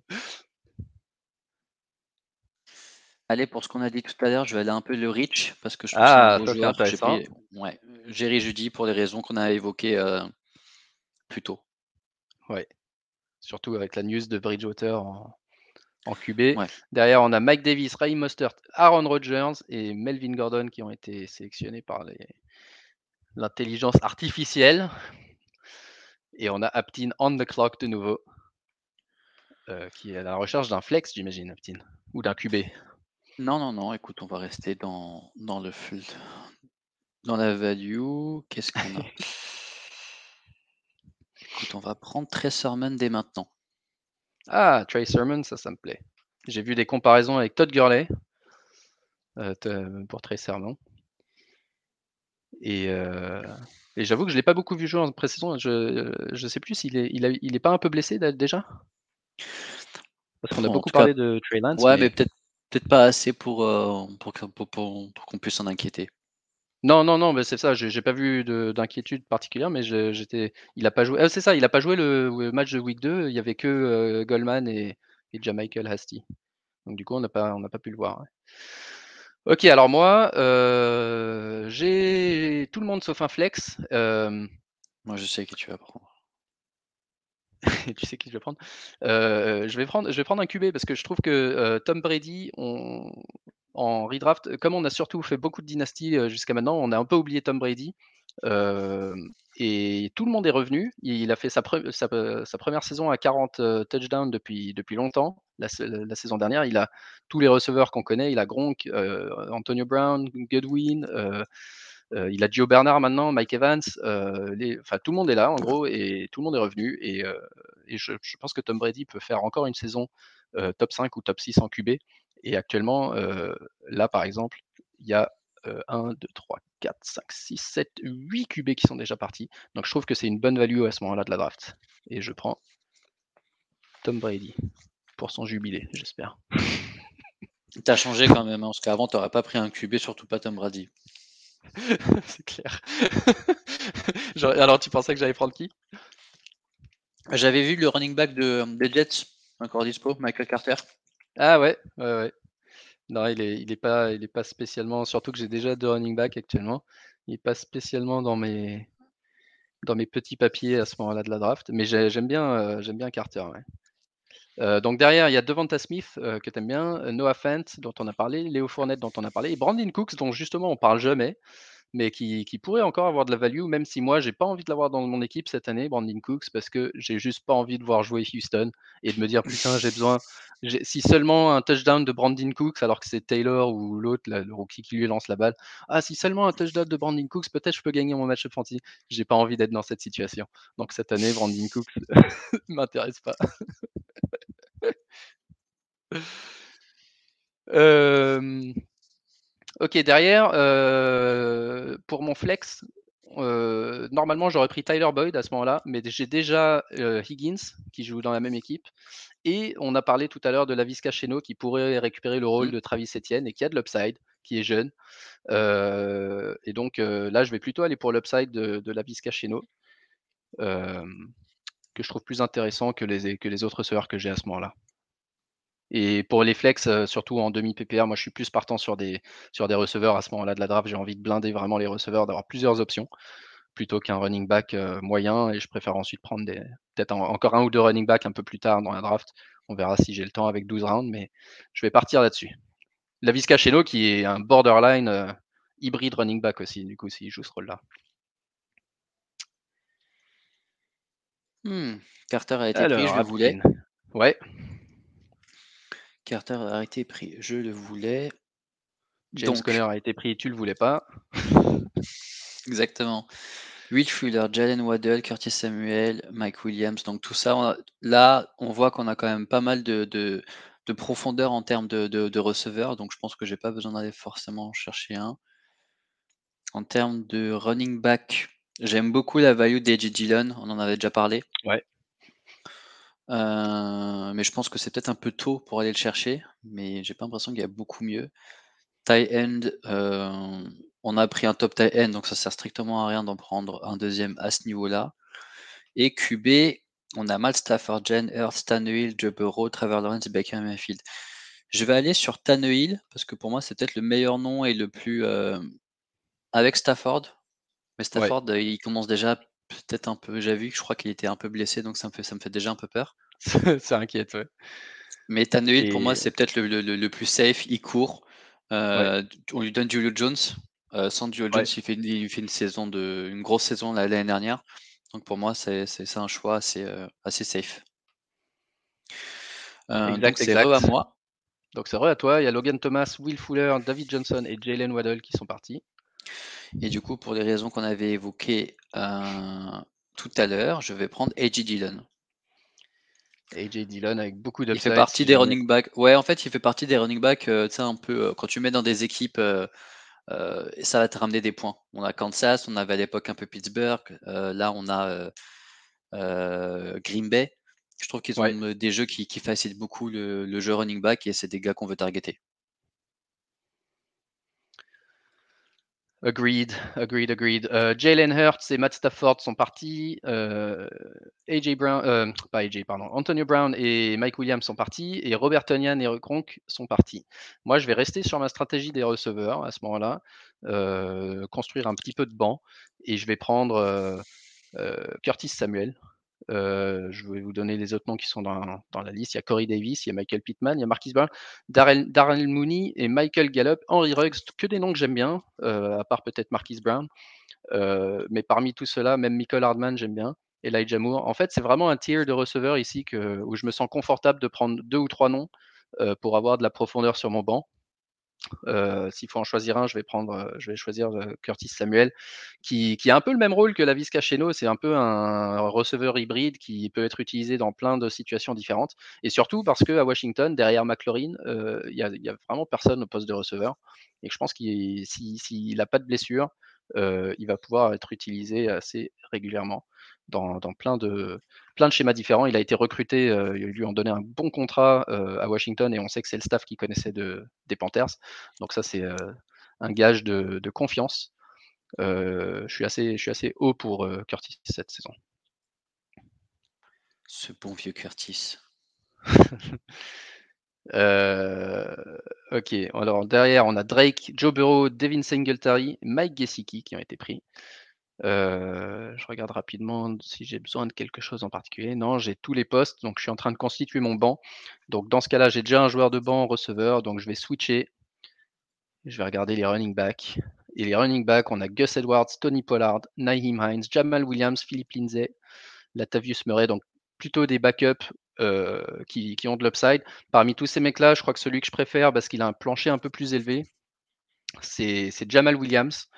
Allez, pour ce qu'on a dit tout à l'heure, je vais aller un peu le reach parce que je trouve ah, que c'est un intéressant. Ouais, Jerry Judy pour les raisons qu'on a évoquées euh, plus tôt. Ouais. Surtout avec la news de Bridgewater en, en QB. Derrière, on a Mike Davis, Ray Mustard, Aaron Rodgers et Melvin Gordon qui ont été sélectionnés par l'intelligence artificielle. Et on a Aptin on the clock de nouveau, euh, qui est à la recherche d'un flex, j'imagine, Aptin, ou d'un QB. Non, non, non, écoute, on va rester dans, dans le full. Dans la value, qu'est-ce qu'on a? Écoute, on va prendre Tresserman dès maintenant. Ah, Trey Sermon, ça, ça me plaît. J'ai vu des comparaisons avec Todd Gurley euh, pour Trey Sermon. Et, euh, et j'avoue que je ne l'ai pas beaucoup vu jouer en pré-saison. Je ne sais plus s'il est, il, il est pas un peu blessé déjà? Parce qu'on a beaucoup parlé de Trey Lance. Ouais, mais, peut-être peut-être pas assez pour, euh, pour, pour, pour qu'on puisse s'en inquiéter. Non, non, non, mais c'est ça, j'ai pas vu d'inquiétude particulière, mais j'étais il a pas joué ah, c'est ça, il a pas joué le match de week 2, il y avait que, euh, Goldman et et Michael Hasty. Donc du coup, on n'a pas pu le voir, OK, alors moi, euh, j'ai tout le monde sauf un flex, Moi, je sais qui tu vas prendre. tu sais qui je vais prendre? Euh, je vais prendre je vais prendre un QB parce que je trouve que, Tom Brady, on en redraft, comme on a surtout fait beaucoup de dynasties jusqu'à maintenant, on a un peu oublié Tom Brady. et tout le monde est revenu. Il a fait sa, première saison à 40 touchdowns depuis, depuis longtemps. La, saison dernière, il a tous les receveurs qu'on connaît. Il a Gronk, Antonio Brown, Goodwin. Il a Joe Bernard maintenant, Mike Evans. enfin, tout le monde est là en gros et tout le monde est revenu. Et, je, je, pense que Tom Brady peut faire encore une saison top 5 ou top 6 en QB. Et actuellement, euh, là, par exemple, il y a 1, 2, 3, 4, 5, 6, 7, 8 QB qui sont déjà partis. Donc je trouve que c'est une bonne value à ce moment-là de la draft. Et je prends Tom Brady pour son jubilé, j'espère. T'as changé quand même, hein, parce qu'avant, t'aurais pas pris un QB, surtout pas Tom Brady. c'est clair. Alors, tu pensais que j'allais prendre qui? J'avais vu le running back de, des Jets, encore dispo, Michael Carter. Ah ouais, ouais, ouais. Non, il est, il est pas, il est pas spécialement. Surtout que j'ai déjà deux running back actuellement. Il est pas spécialement dans mes, dans mes petits papiers à ce moment-là de la draft. Mais j'aime bien, euh, j'aime bien Carter. Euh, donc derrière, il y a Devonta Smith euh, que tu aimes bien, Noah Fent dont on a parlé, Léo Fournette dont on a parlé, et Brandon Cooks dont justement on parle jamais mais qui, pourrait encore avoir de la value, même si moi, j'ai pas envie de l'avoir dans mon équipe cette année, Brandon Cooks, parce que j'ai juste pas envie de voir jouer Houston et de me dire, putain, j'ai besoin si seulement un touchdown de Brandon Cooks, alors que c'est Taylor ou l'autre, le rookie qui lui lance la balle. Ah, si seulement un touchdown de Brandon Cooks, peut-être je peux gagner mon match fantasy. J'ai pas envie d'être dans cette situation. Donc cette année, Brandon Cooks m'intéresse pas. ok, derrière, euh, pour mon flex, euh, normalement j'aurais pris Tyler Boyd à ce moment-là, mais j'ai déjà euh, Higgins qui joue dans la même équipe. Et on a parlé tout à l'heure de la Cheno qui pourrait récupérer le rôle mmh. de Travis Etienne et qui a de l'upside, qui est jeune. et donc là, je vais plutôt aller pour l'upside de, de la Cheno, que je trouve plus intéressant que les, autres receveurs que j'ai à ce moment-là. Et pour les flex, surtout en demi-PPR, moi je suis plus partant sur des, receveurs à ce moment-là de la draft. J'ai envie de blinder vraiment les receveurs, d'avoir plusieurs options plutôt qu'un running back moyen. Et je préfère ensuite prendre peut-être encore un ou deux running back un peu plus tard dans la draft. On verra si j'ai le temps avec 12 rounds, mais je vais partir là-dessus. La Visca Cheno qui est un borderline hybride running back aussi, du coup, s'il joue ce rôle-là. Hmm, Carter a été pris, je le voulais. Ouais. Carter a été pris, je le voulais. James Conner a été pris, tu le voulais pas. Exactement. Will Fuller, Jalen Waddell, Curtis Samuel, Mike Williams. Donc tout ça, là, on voit qu'on a quand même pas mal de, profondeur en termes de, receveurs. Donc je pense que j'ai pas besoin d'aller forcément chercher un. En termes de running back, j'aime beaucoup la value d'Edgy Dillon. On en avait déjà parlé. Ouais. Euh, mais je pense que c'est peut-être un peu tôt pour aller le chercher, mais j'ai pas l'impression qu'il y a beaucoup mieux. Tie end, euh, on a pris un top tie end, donc ça sert strictement à rien d'en prendre un deuxième à ce niveau-là. Et QB, on a Mal Stafford, Jen Earth, Tannehill, Burrow, Trevor Lawrence, Baker Mayfield. Je vais aller sur Tannehill parce que pour moi c'est peut-être le meilleur nom et le plus euh, avec Stafford. Mais Stafford, il commence déjà peut-être un peu. J'ai vu que je crois qu'il était un peu blessé, donc ça me fait, ça me fait déjà un peu peur. ça inquiète, ouais. Mais Tannehill, pour moi, c'est peut-être le, plus safe. Il court. Euh, on lui donne Julio Jones. Euh, sans Julio Jones, il, fait, il fait une saison de, une grosse saison l'année dernière. Donc pour moi, c'est un choix assez, euh, assez safe. donc c'est à moi. Donc c'est vrai à toi. Il y a Logan Thomas, Will Fuller, David Johnson et Jalen Waddell qui sont partis. Et du coup, pour les raisons qu'on avait évoquées tout à l'heure, je vais prendre AJ Dillon. AJ Dillon avec beaucoup de. Il fait partie des running backs. Ouais, en fait, il fait partie des running backs. Euh, tu sais, un peu euh, quand tu mets dans des équipes, euh, ça va te ramener des points. On a Kansas, on avait à l'époque un peu Pittsburgh. là, on a Green Bay. Je trouve qu'ils ont des jeux qui, facilitent beaucoup le, le, jeu running back et c'est des gars qu'on veut targeter. Agreed, agreed, agreed. Euh, Jalen Hurts et Matt Stafford sont partis. Euh, AJ Brown, euh, AJ, pardon. Antonio Brown et Mike Williams sont partis. Et Robert Tonyan et Gronk sont partis. Moi, je vais rester sur ma stratégie des receveurs à ce moment-là, construire un petit peu de banc. Et je vais prendre Curtis Samuel, je vais vous donner les autres noms qui sont dans, la liste. Il y a Corey Davis, il y a Michael Pittman, il y a Marquis Brown, Darrell, Mooney et Michael Gallup, Henry Ruggs, que des noms que j'aime bien, euh, à part peut-être Marquis Brown. Euh, mais parmi tout cela, même Michael Hardman, j'aime bien. Elijah Moore. En fait, c'est vraiment un tier de receveurs ici que, où je me sens confortable de prendre deux ou trois noms pour avoir de la profondeur sur mon banc. Euh, s'il faut en choisir un, je vais prendre, euh, je vais choisir euh, Curtis Samuel, qui, a un peu le même rôle que la Visca Cheno. C'est un peu un receveur hybride qui peut être utilisé dans plein de situations différentes. Et surtout parce qu'à Washington, derrière McLaurin, il n'y a, vraiment personne au poste de receveur. Et je pense qu'il s'il n'a pas de blessure, il va pouvoir être utilisé assez régulièrement dans, plein, de, plein de schémas différents. Il a été recruté, euh, ils lui ont donné un bon contrat euh, à Washington et on sait que c'est le staff qui connaissait de, des Panthers. Donc ça, c'est euh, un gage de, confiance. je, suis assez, je suis assez haut pour Curtis cette saison. Ce bon vieux Curtis. ok, alors derrière, on a Drake, Joe Burrow, Devin Singletary, Mike Gesicki qui ont été pris. Euh, je regarde rapidement si j'ai besoin de quelque chose en particulier. Non, j'ai tous les postes, donc je suis en train de constituer mon banc. Donc dans ce cas-là, j'ai déjà un joueur de banc receveur, donc je vais switcher. Je vais regarder les running backs. Et les running backs, on a Gus Edwards, Tony Pollard, Naheem Hines, Jamal Williams, Philippe Lindsay, Latavius Murray, donc plutôt des backups qui, ont de l'upside. Parmi tous ces mecs-là, je crois que celui que je préfère, parce qu'il a un plancher un peu plus élevé, c'est Jamal Williams.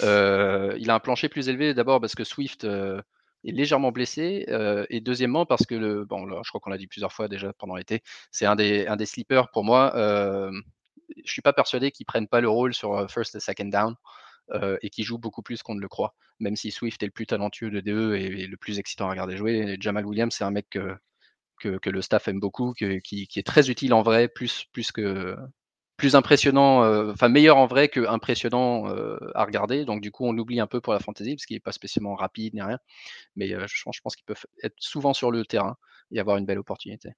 Il a un plancher plus élevé d'abord parce que Swift est légèrement blessé et deuxièmement parce que le bon je crois qu'on l'a dit plusieurs fois déjà pendant l'été c'est un des un des sleepers pour moi je suis pas persuadé qu'ils prennent pas le rôle sur first et second down et qui joue beaucoup plus qu'on ne le croit même si Swift est le plus talentueux de DE et, le plus excitant à regarder jouer. Jamal Williams c'est un mec que, que, le staff aime beaucoup qui, qui, est très utile en vrai plus plus que plus impressionnant, euh, enfin meilleur en vrai que impressionnant euh, à regarder. Donc du coup, on l'oublie un peu pour la fantasy parce qu'il n'est pas spécialement rapide ni rien. Mais euh, je, je, pense qu'ils peuvent être souvent sur le terrain et avoir une belle opportunité.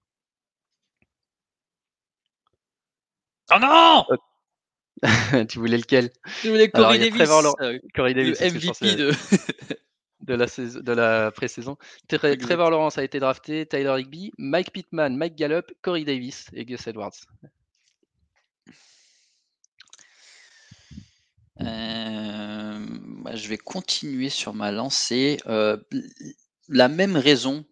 Oh non Tu voulais lequel? Tu voulais Corey Davis, Corey Davis le MVP de... de la, de la pré-saison. Trevor Lawrence a été drafté, Tyler Higby, Mike Pittman, Mike Gallup, Corey Davis et Gus Edwards. Euh, bah, je vais continuer sur ma lancée. Euh, la même raison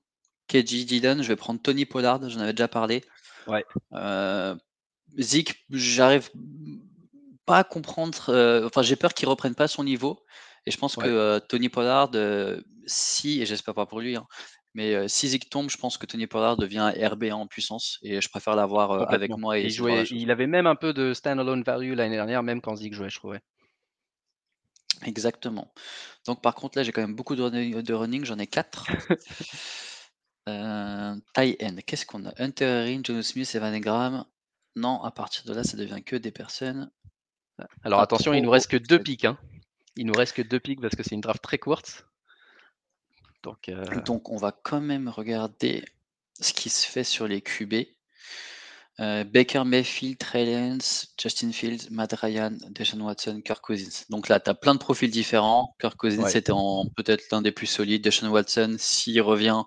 qu'Edgy Dillon, je vais prendre Tony Pollard, j'en avais déjà parlé. Ouais. Euh, Zik, j'arrive pas à comprendre. enfin, j'ai peur qu'il reprenne pas son niveau. Et je pense que Tony Pollard, si, et j'espère pas pour lui, hein, mais si Zik tombe, je pense que Tony Pollard devient RB en puissance et je préfère l'avoir avec moi. Et il, jouait, il avait même un peu de standalone value l'année dernière, même quand Zik jouait, je trouvais. Exactement. Donc par contre, là, j'ai quand même beaucoup de running, j'en ai 4. Euh, tie end, qu'est-ce qu'on a? Hunter Ring, John Smith, Evan Graham. Non, à partir de là, ça devient que des personnes. Alors attention, il nous reste que deux pics. Hein. Il nous reste que deux pics parce que c'est une draft très courte. Donc, euh, Donc on va quand même regarder ce qui se fait sur les QB. Euh, Baker Mayfield, Trey Lance, Justin Fields, Matt Ryan, Deshaun Watson, Kirk Cousins. Donc là, tu as plein de profils différents. Kirk Cousins, c'était peut-être l'un des plus solides. Deshaun Watson, s'il revient,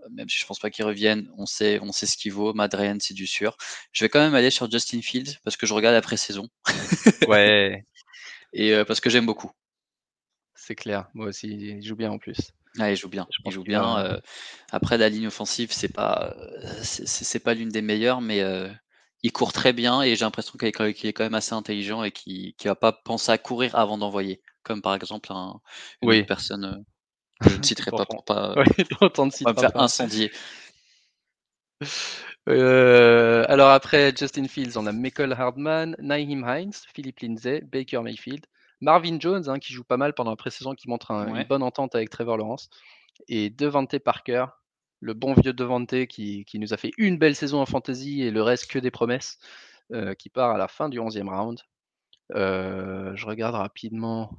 euh, même si je pense pas qu'il revienne, on sait, on sait ce qu'il vaut. Matt Ryan, c'est du sûr. Je vais quand même aller sur Justin Fields parce que je regarde après saison. ouais. Et euh, parce que j'aime beaucoup. C'est clair. Moi aussi, il joue bien en plus. Ah, il joue bien. Il joue bien. Euh, après, la ligne offensive, c'est pas, euh, c'est pas l'une des meilleures, mais euh, il court très bien et j'ai l'impression qu'il est, quand même assez intelligent et qu'il ne va pas penser à courir avant d'envoyer, comme par exemple un, une personne que je ne citerai pas pour pas, me faire incendier. alors après Justin Fields, on a Michael Hardman, Naheem Hines, Philip Lindsay, Baker Mayfield, Marvin Jones, hein, qui joue pas mal pendant la pré-saison, qui montre une bonne entente avec Trevor Lawrence. Et Devante Parker, le bon vieux Devante qui, qui, nous a fait une belle saison en fantasy et le reste que des promesses, euh, qui part à la fin du 11e round. Euh, je regarde rapidement.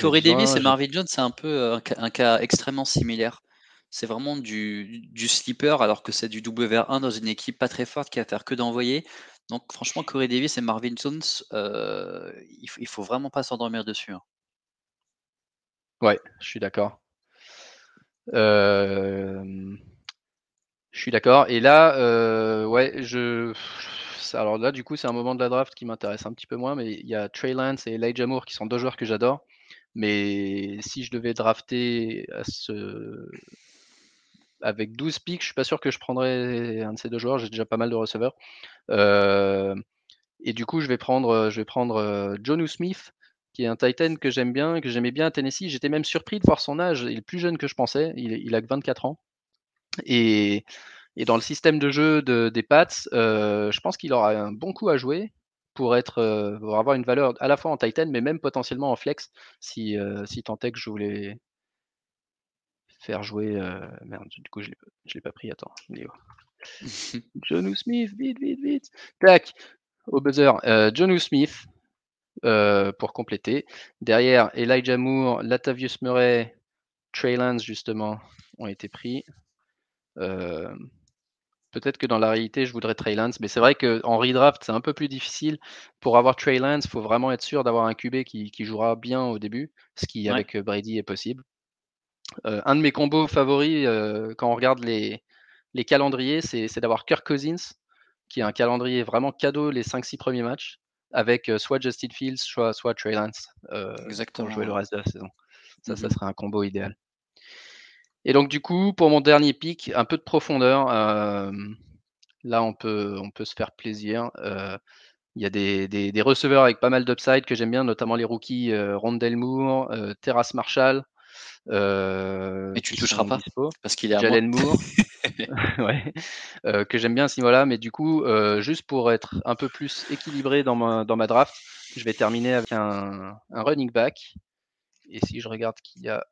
Corey Davis et Marvin Jones, c'est un peu euh, un, cas extrêmement similaire. C'est vraiment du, du sleeper alors que c'est du WR1 dans une équipe pas très forte qui va faire que d'envoyer. Donc franchement, Corey Davis et Marvin Jones, euh, il, faut, faut vraiment pas s'endormir dessus. Hein. Ouais, je suis d'accord. je suis d'accord. Et là, euh, ouais, je. Alors là, du coup, c'est un moment de la draft qui m'intéresse un petit peu moins, mais il y a Trey Lance et Elijah Moore qui sont deux joueurs que j'adore. Mais si je devais drafter à ce... avec 12 picks, je suis pas sûr que je prendrais un de ces deux joueurs. J'ai déjà pas mal de receveurs. Euh, et du coup, je vais prendre, euh, je euh, Jonu Smith, qui est un Titan que j'aime bien, que j'aimais bien à Tennessee. J'étais même surpris de voir son âge. Il est plus jeune que je pensais. Il, a que 24 ans. Et, dans le système de jeu de, des Pats, je pense qu'il aura un bon coup à jouer pour avoir une valeur à la fois en Titan, mais même potentiellement en flex, si, si tant est que je voulais faire jouer. merde, du coup, je ne l'ai pas pris. Attends, John Smith, vite, vite, vite. Tac, au buzzer. Euh, John Smith euh, pour compléter. Derrière, Elijah Moore, Latavius Murray, Trey Lance, justement, ont été pris. Euh, peut-être que dans la réalité, je voudrais Trey Lance, mais c'est vrai qu'en redraft, c'est un peu plus difficile. Pour avoir Trey Lance, il faut vraiment être sûr d'avoir un QB qui, jouera bien au début, ce qui, avec Brady, est possible. Un de mes combos favoris, quand on regarde les, les calendriers, c'est d'avoir Kirk Cousins, qui a un calendrier vraiment cadeau les 5-6 premiers matchs, avec euh, soit Justin Fields, soit, soit Trey Lance euh, pour jouer le reste de la saison. Ça, ça mmh serait un combo idéal. Et donc du coup, pour mon dernier pic, un peu de profondeur, là on peut on peut se faire plaisir, il y a des des des receveurs avec pas mal d'upside que j'aime bien, notamment les rookies, Rondale Moore, Terrace Marshall, Mais tu toucheras pas, parce qu'il est à Jalen Moore. Ouais, que j'aime bien à ce niveau-là, mais du coup, juste pour être un peu plus équilibré dans ma dans ma draft, je vais terminer avec un un running back et si je regarde qu'il y a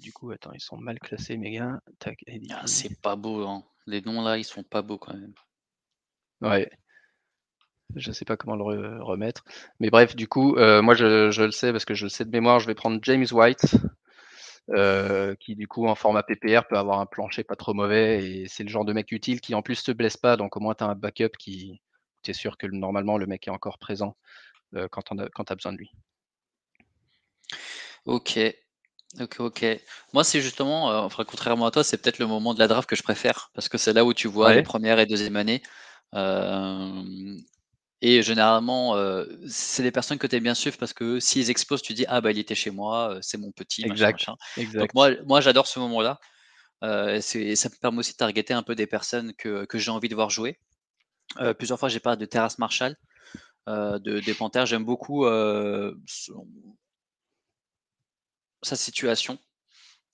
du coup, attends, ils sont mal classés mes gars. Ah, c'est pas beau, hein. Les noms là, ils sont pas beaux quand même. Ouais. Je sais pas comment le remettre. Mais bref, du coup, moi je le sais parce que je le sais de mémoire, je vais prendre James White, qui du coup en format PPR peut avoir un plancher pas trop mauvais et c'est le genre de mec utile qui en plus te blesse pas, donc au moins tu as un backup qui tu es sûr que normalement le mec est encore présent, quand tu as besoin de lui. OK. OK, OK. Moi, c'est justement, euh, enfin, contrairement à toi, c'est peut-être le moment de la draft que je préfère parce que c'est là où tu vois les premières et deuxième années. Et généralement, euh, c'est les personnes que tu aimes bien suivre parce que s'ils explosent, tu dis: «Ah bah, il était chez moi, euh, c'est mon petit, Exact, Donc moi moi, j'adore ce moment-là. c'est ça me permet aussi de targeter un peu des personnes que que j'ai envie de voir jouer. plusieurs fois, j'ai parlé de Terrace Marshall, de des. J'aime beaucoup, sa situation.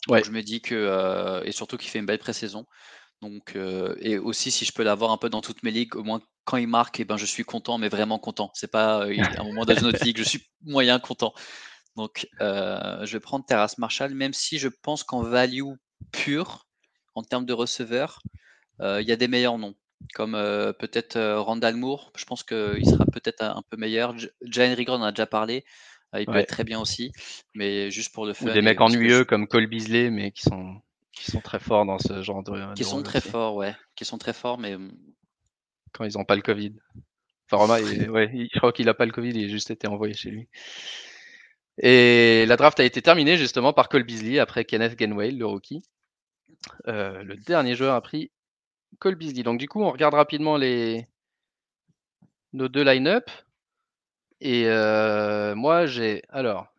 Ouais. je me dis que euh, et surtout qu'il fait une belle pré-saison. Donc euh, et aussi si je peux l'avoir un peu dans toutes mes ligues, au moins quand il marque, et eh ben je suis content, mais vraiment content. C'est pas euh, un moment dans une autre ligue, je suis moyen content. Donc je vais prendre Terrace Marshall, même si je pense qu'en value pur, en termes de receveur, il y a des meilleurs noms, comme peut-être Randall Moore. Je pense qu'il sera peut-être un peu meilleur. Jane Rigor en a déjà parlé. Il peut être très bien aussi, mais juste pour le fun. Ou des mecs ennuyeux comme Cole Beasley, mais qui sont, qui sont très forts dans ce genre de. Qui sont très forts, ouais. Qui sont très forts, mais. Quand ils n'ont pas le Covid. Enfin, Roma, ouais, je crois qu'il n'a pas le Covid, il a juste été envoyé chez lui. Et la draft a été terminée justement par Cole Beasley après Kenneth Gainwell, le rookie. Euh, le dernier joueur a pris Cole Beasley. Donc du coup, on regarde rapidement les nos deux line-up. Et moi, j'ai. Alors,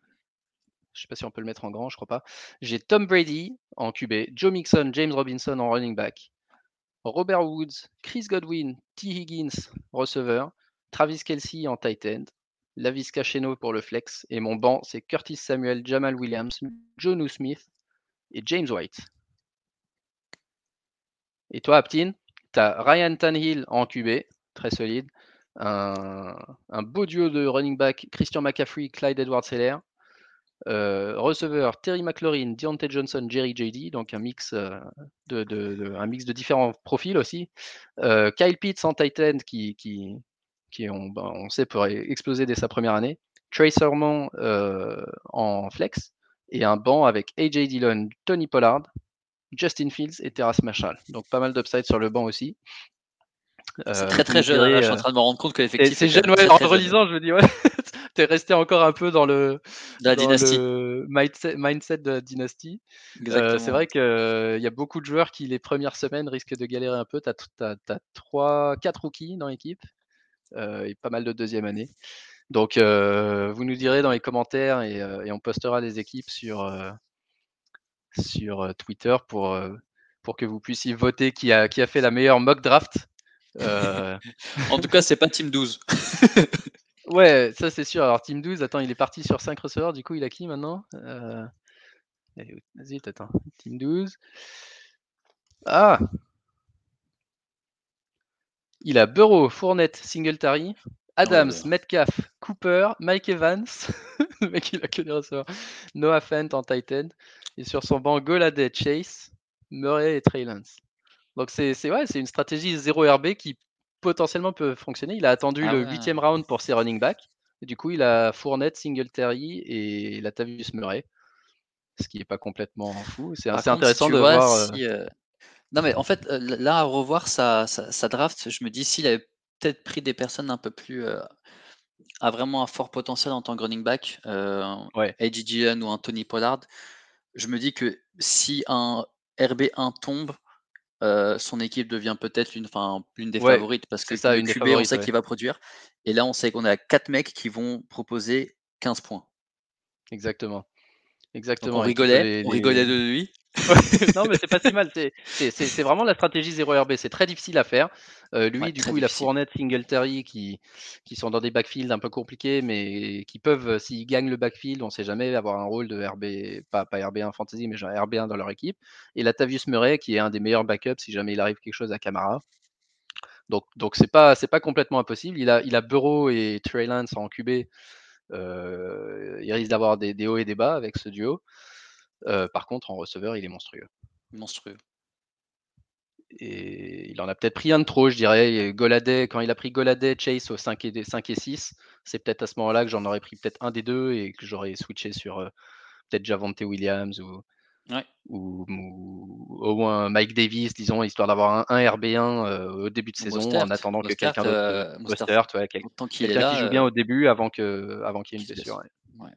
je sais pas si on peut le mettre en grand, je crois pas. J'ai Tom Brady en QB, Joe Mixon, James Robinson en running back, Robert Woods, Chris Godwin, T. Higgins, receveur, Travis Kelsey en tight end, Lavis Cacheno pour le flex, et mon banc, c'est Curtis Samuel, Jamal Williams, Jonu Smith et James White. Et toi, Aptin, tu as Ryan Tanhill en QB, très solide un, beau duo de running back Christian McCaffrey, Clyde Edwards-Heller. Euh, receveur Terry McLaurin, Deontay Johnson, Jerry JD, donc un mix, euh, de, un mix de différents profils aussi. Euh, Kyle Pitts en tight end qui, ben, on, sait pourrait exploser dès sa première année. Trace Sermon en flex et un banc avec AJ Dillon, Tony Pollard, Justin Fields et Terrace Marshall. Donc pas mal d'upside sur le banc aussi. C'est très très jeune. Hein, je suis en train de me rendre compte que l'effectif. C'est jeune, ouais. En relisant, je me dis, ouais, t'es resté encore un peu dans le, la mindset, de la dynastie. Euh, c'est vrai qu'il euh, y a beaucoup de joueurs qui, les premières semaines, risquent de galérer un peu. Tu as, 3, 4 rookies dans l'équipe euh, et pas mal de deuxième année. Donc, vous nous direz dans les commentaires et, et on postera les équipes sur, sur Twitter pour, pour que vous puissiez voter qui a, qui a fait la meilleure mock draft euh, en tout cas, c'est pas Team 12. ouais, ça c'est sûr. Alors Team 12, attends, il est parti sur 5 receveurs. Du coup, il a qui maintenant? Euh... Vas-y, attends. Team 12. Ah Il a Burrow, Fournette, Singletary, Adams, Metcalf, Cooper, Mike Evans. Le mec, il a que des receveurs. Noah Fent en Titan. Et sur son banc, Goladay, Chase, Murray et Trey Lance. Donc c'est ouais, une stratégie 0 RB qui potentiellement peut fonctionner. Il a attendu ah le huitième round pour ses running backs. Du coup, il a Fournette, Singletary et Latavius Murray. Ce qui n'est pas complètement fou. C'est intéressant de voir. Euh euh, non, mais en fait, euh, là, à revoir sa, sa, draft, je me dis s'il avait peut-être pris des personnes un peu plus. à vraiment un fort potentiel en tant que running back, ouais. AJ ou un Tony Pollard, je me dis que si un RB1 tombe, son équipe devient peut-être une, l'une des favorites parce que ça, une QB, on sait qu'il va produire. Et là, on sait qu'on a quatre mecs qui vont proposer 15 points. Exactement. Exactement. on rigolait, les- on les- rigolait de lui. non, mais c'est pas si mal. C'est- C'est c'est- c'est vraiment la stratégie 0 RB. C'est très difficile à faire. Euh, lui, Ouais, du coup, il a. Fournette, Singletary qui, qui sont dans des backfields un peu compliqués, mais qui peuvent, euh, s'ils gagnent le backfield, on sait jamais, avoir un rôle de RB, pas, pas RB1 fantasy, mais genre RB1 dans leur équipe. Et Latavius Murray, qui est un des meilleurs backups si jamais il arrive quelque chose à Camara. Donc, donc c'est pas, c'est pas complètement impossible. Il a, il a Burrow et Trey Lance en QB. Euh, il risque d'avoir des, des hauts et des bas avec ce duo. Euh, par contre, en receveur, il est monstrueux. Monstrueux. Et il en a peut-être pris un de trop, je dirais. Goladay, quand il a pris Goladay, Chase au 5 et, 5 et 6, c'est peut-être à ce moment-là que j'en aurais pris peut-être un des deux et que j'aurais switché sur euh, peut-être Javante Williams ou, Ouais. ou, ou au moins Mike Davis, disons, histoire d'avoir un, un RB1 euh, au début de saison Mostert. en attendant que quelqu'un d'autre. euh, Mostert, ouais, quel- qu'il quelqu'un qui joue euh, bien au début avant que avant qu'il y ait une qu'il blessure. ouais.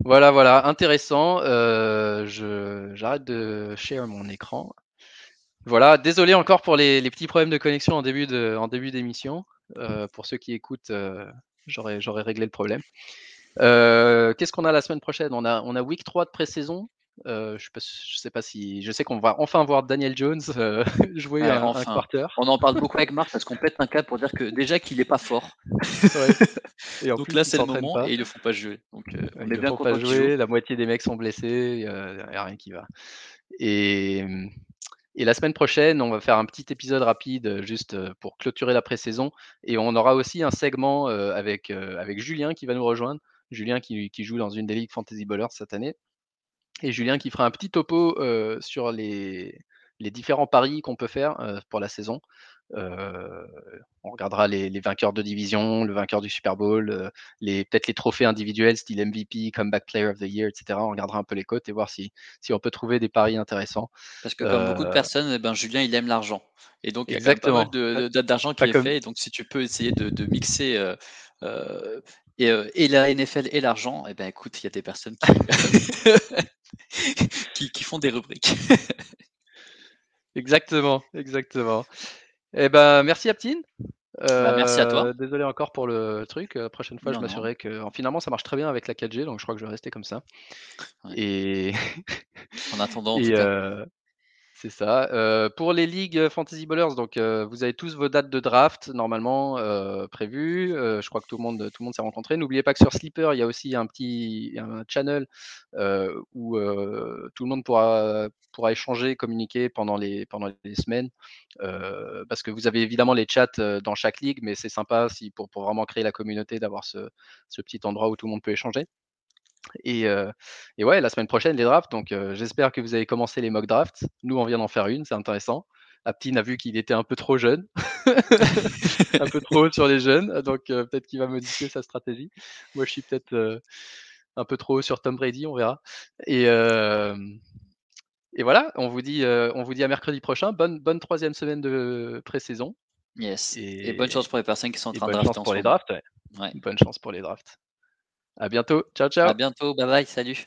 Voilà, voilà, intéressant. Euh, j'arrête de share mon écran. Voilà, désolé encore pour les, les petits problèmes de connexion en début, de, en début d'émission. Pour ceux qui écoutent, j'aurais, j'aurais réglé le problème. Euh, qu'est-ce qu'on a la semaine prochaine? On a, on a week 3 de pré-saison. Euh, je, sais pas, je sais pas si. Je sais qu'on va enfin voir Daniel Jones euh, jouer Ouais, un, un enfin. quarter. On en parle beaucoup avec Marc parce qu'on pète un câble pour dire que déjà qu'il est pas fort. Ouais. Et en Donc plus, là c'est le moment pas. et ils le font pas jouer. Donc euh, on Ils est ne bien font pas jouer, joue. la moitié des mecs sont blessés, il n'y a, rien qui va. Et, et la semaine prochaine, on va faire un petit épisode rapide juste pour clôturer la pré-saison. Et on aura aussi un segment avec, avec Julien qui va nous rejoindre. Julien qui, qui joue dans une des ligues Fantasy Ballers cette année. Et Julien qui fera un petit topo euh, sur les, les différents paris qu'on peut faire euh, pour la saison. Euh, on regardera les, les, vainqueurs de division, le vainqueur du Super Bowl, les, peut-être les trophées individuels, style MVP, Comeback Player of the Year, etc. On regardera un peu les cotes et voir si, si on peut trouver des paris intéressants. Parce que comme beaucoup de personnes, eh ben, Julien, il aime l'argent. Et donc, il y a pas mal de- d'argent qui Pas est comme- fait. Et donc, si tu peux essayer de, de mixer euh, et, euh, et la NFL et l'argent, eh ben, écoute, il y a des personnes qui, qui, qui font des rubriques. Exactement, exactement. Eh ben, merci Aptine. Bah, merci à toi. Euh, Désolé encore pour le truc. La prochaine fois, Non, je m'assurerai que. en- Finalement, ça marche très bien avec la 4G, donc je crois que je vais rester comme ça. Ouais. Et, En attendant, en et, tout cas. euh, c'est ça. Pour les ligues Fantasy Ballers, donc vous avez tous vos dates de draft normalement prévues. Je crois que tout le monde, monde s'est rencontré. N'oubliez pas que sur Sleeper, il y a aussi un petit channel où tout le monde pourra échanger, communiquer pendant les semaines. Parce que vous avez évidemment les chats dans chaque ligue, mais c'est sympa si pour, pour vraiment créer la communauté d'avoir ce petit endroit où tout le monde peut échanger. Et, euh, et ouais, la semaine prochaine, les drafts. Donc, euh, j'espère que vous avez commencé les mock drafts. Nous, on vient d'en faire une, c'est intéressant. Aptine a vu qu'il était un peu trop jeune, un peu trop haut sur les jeunes. Donc, euh, peut-être qu'il va modifier sa stratégie. Moi, je suis peut-être un peu trop haut sur Tom Brady, on verra. Et, et voilà, on vous, dit, on vous dit à mercredi prochain. Bonne, bonne troisième semaine de pré-saison. Yes. Et, Et- bonne chance pour les personnes qui sont en train de bonne drafter chance en pour les drafts. ouais. Ouais. Bonne chance pour les drafts. À bientôt. Ciao, ciao. À bientôt. Bye bye. Salut.